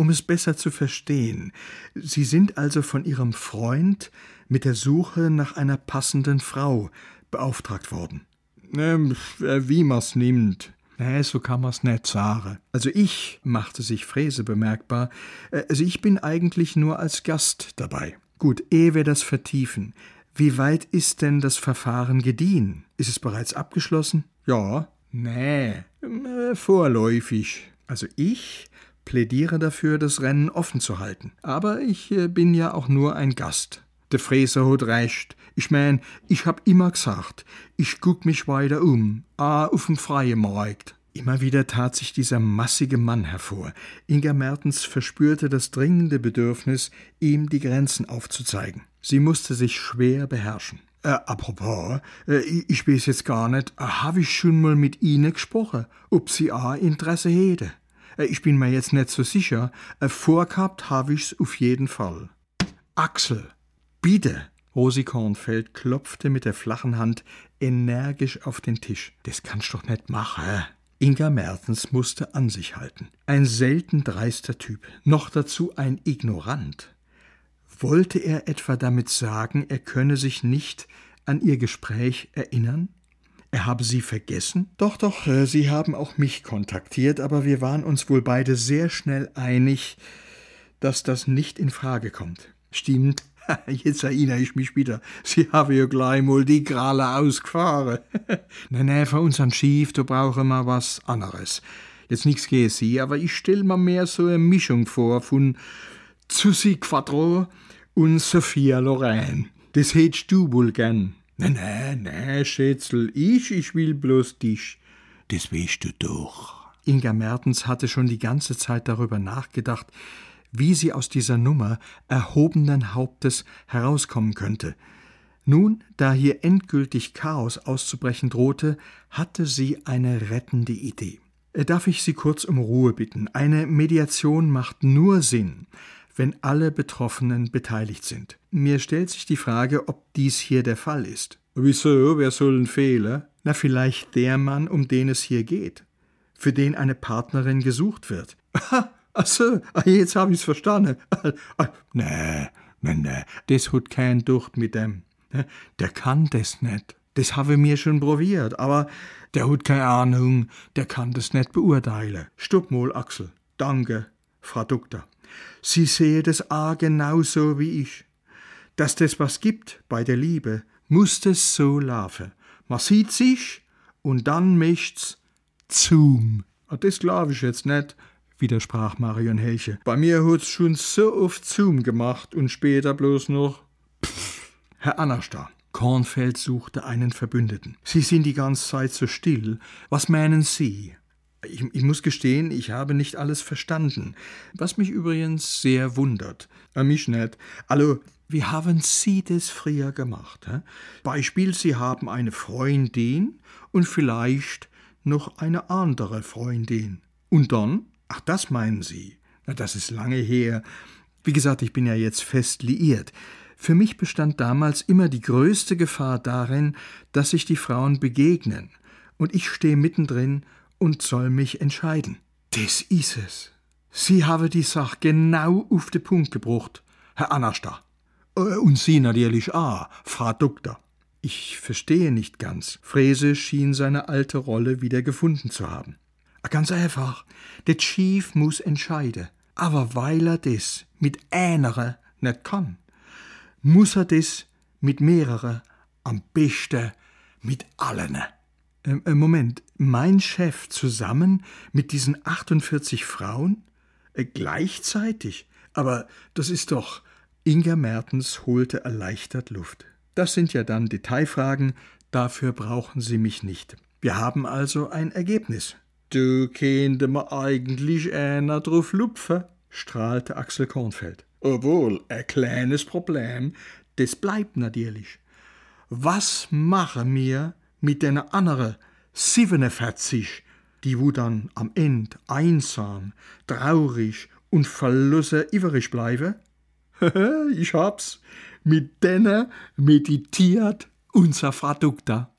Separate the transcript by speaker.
Speaker 1: Um es besser zu verstehen, Sie sind also von Ihrem Freund mit der Suche nach einer passenden Frau beauftragt worden.
Speaker 2: Ähm, wie man's nimmt.
Speaker 1: Nee, so kann man's nicht sagen. Also ich, machte sich Fräse bemerkbar, äh, also ich bin eigentlich nur als Gast dabei. Gut, ehe wir das vertiefen, wie weit ist denn das Verfahren gediehen? Ist es bereits abgeschlossen?
Speaker 2: Ja.
Speaker 1: Nee, äh, vorläufig. Also ich plädiere dafür, das Rennen offen zu halten. Aber ich äh, bin ja auch nur ein Gast. Der Fräser hat recht. Ich mein, ich hab immer gesagt, ich guck mich weiter um, ah, auf dem freien Markt. Immer wieder tat sich dieser massige Mann hervor. Inga Mertens verspürte das dringende Bedürfnis, ihm die Grenzen aufzuzeigen. Sie musste sich schwer beherrschen.
Speaker 2: Äh, apropos, äh, ich weiß jetzt gar nicht, äh, hab ich schon mal mit Ihnen gesprochen, ob Sie auch Interesse hätte. Äh, ich bin mir jetzt nicht so sicher, äh, vorgehabt hab ich's auf jeden Fall.
Speaker 1: Axel, bitte! Rosi Kornfeld klopfte mit der flachen Hand energisch auf den Tisch. Das kannst doch nicht machen. Inga Mertens musste an sich halten. Ein selten dreister Typ, noch dazu ein Ignorant. Wollte er etwa damit sagen, er könne sich nicht an ihr Gespräch erinnern? Er habe sie vergessen? Doch, doch, äh, sie haben auch mich kontaktiert, aber wir waren uns wohl beide sehr schnell einig, dass das nicht in Frage kommt.
Speaker 2: Stimmt, Jetzt erinnere ich mich wieder. Sie haben ja gleich mal die Kralle ausgefahren.
Speaker 1: nein, nein, für unseren Schiff, da brauchen wir was anderes. Jetzt nichts gegen Sie, aber ich stell mir mehr so eine Mischung vor von Susi Quattro und Sophia Loren. Das hättest du wohl gern.
Speaker 2: Nein, nein, nein, Schätzel, ich, ich will bloß dich. Das weißt du doch.
Speaker 1: Inga Mertens hatte schon die ganze Zeit darüber nachgedacht, wie sie aus dieser Nummer erhobenen Hauptes herauskommen könnte. Nun, da hier endgültig Chaos auszubrechen drohte, hatte sie eine rettende Idee. Äh, darf ich Sie kurz um Ruhe bitten? Eine Mediation macht nur Sinn, wenn alle Betroffenen beteiligt sind. Mir stellt sich die Frage, ob dies hier der Fall ist.
Speaker 2: Wieso? Wer soll denn fehlen?
Speaker 1: Na, vielleicht der Mann, um den es hier geht, für den eine Partnerin gesucht wird.
Speaker 2: Ach so, ah, jetzt hab ich's verstanden.
Speaker 1: Ah, nee, nee, nee, das hat kein Ducht mit dem. Der kann das nicht. Das habe mir schon probiert, aber der hat keine Ahnung, der kann das nicht beurteilen.
Speaker 2: Stopp mal, Axel.
Speaker 1: Danke, Frau Doktor. Sie sehen das A genauso wie ich. Dass das was gibt bei der Liebe, muss das so laufen. Man sieht sich und dann mischt's zum.
Speaker 2: Ah, das glaub ich jetzt nicht
Speaker 1: widersprach Marion Helche.
Speaker 2: Bei mir hat's schon so oft Zoom gemacht und später bloß noch.
Speaker 1: Pff, Herr Annerstar. Kornfeld suchte einen Verbündeten. Sie sind die ganze Zeit so still. Was meinen Sie? Ich, ich, muss gestehen, ich habe nicht alles verstanden. Was mich übrigens sehr wundert.
Speaker 2: Äh, mich nicht.
Speaker 1: Hallo, wie haben Sie das früher gemacht? Hä? Beispiel, Sie haben eine Freundin und vielleicht noch eine andere Freundin. Und dann? Ach, das meinen Sie? Na, das ist lange her. Wie gesagt, ich bin ja jetzt fest liiert. Für mich bestand damals immer die größte Gefahr darin, dass sich die Frauen begegnen, und ich stehe mittendrin und soll mich entscheiden. Das is es. Sie habe die Sache genau auf den Punkt gebracht, Herr Anastar.
Speaker 2: Äh, und Sie natürlich auch, Frau Doktor.
Speaker 1: Ich verstehe nicht ganz. Fräse schien seine alte Rolle wieder gefunden zu haben. Ganz einfach, der Chief muss entscheiden. Aber weil er das mit einer nicht kann, muss er das mit mehreren, am besten mit allen. Ähm, äh, Moment, mein Chef zusammen mit diesen 48 Frauen? Äh, gleichzeitig? Aber das ist doch. Inga Mertens holte erleichtert Luft. Das sind ja dann Detailfragen, dafür brauchen Sie mich nicht. Wir haben also ein Ergebnis.
Speaker 2: Du könnte mir eigentlich einer drauf lupfen, strahlte Axel Kornfeld.
Speaker 1: Obwohl, ein kleines Problem, das bleibt natürlich. Was machen wir mit den anderen 47, die wo dann am Ende einsam, traurig und verlassen übrig bleiben?
Speaker 2: ich hab's. Mit denen meditiert unser Frau Doktor.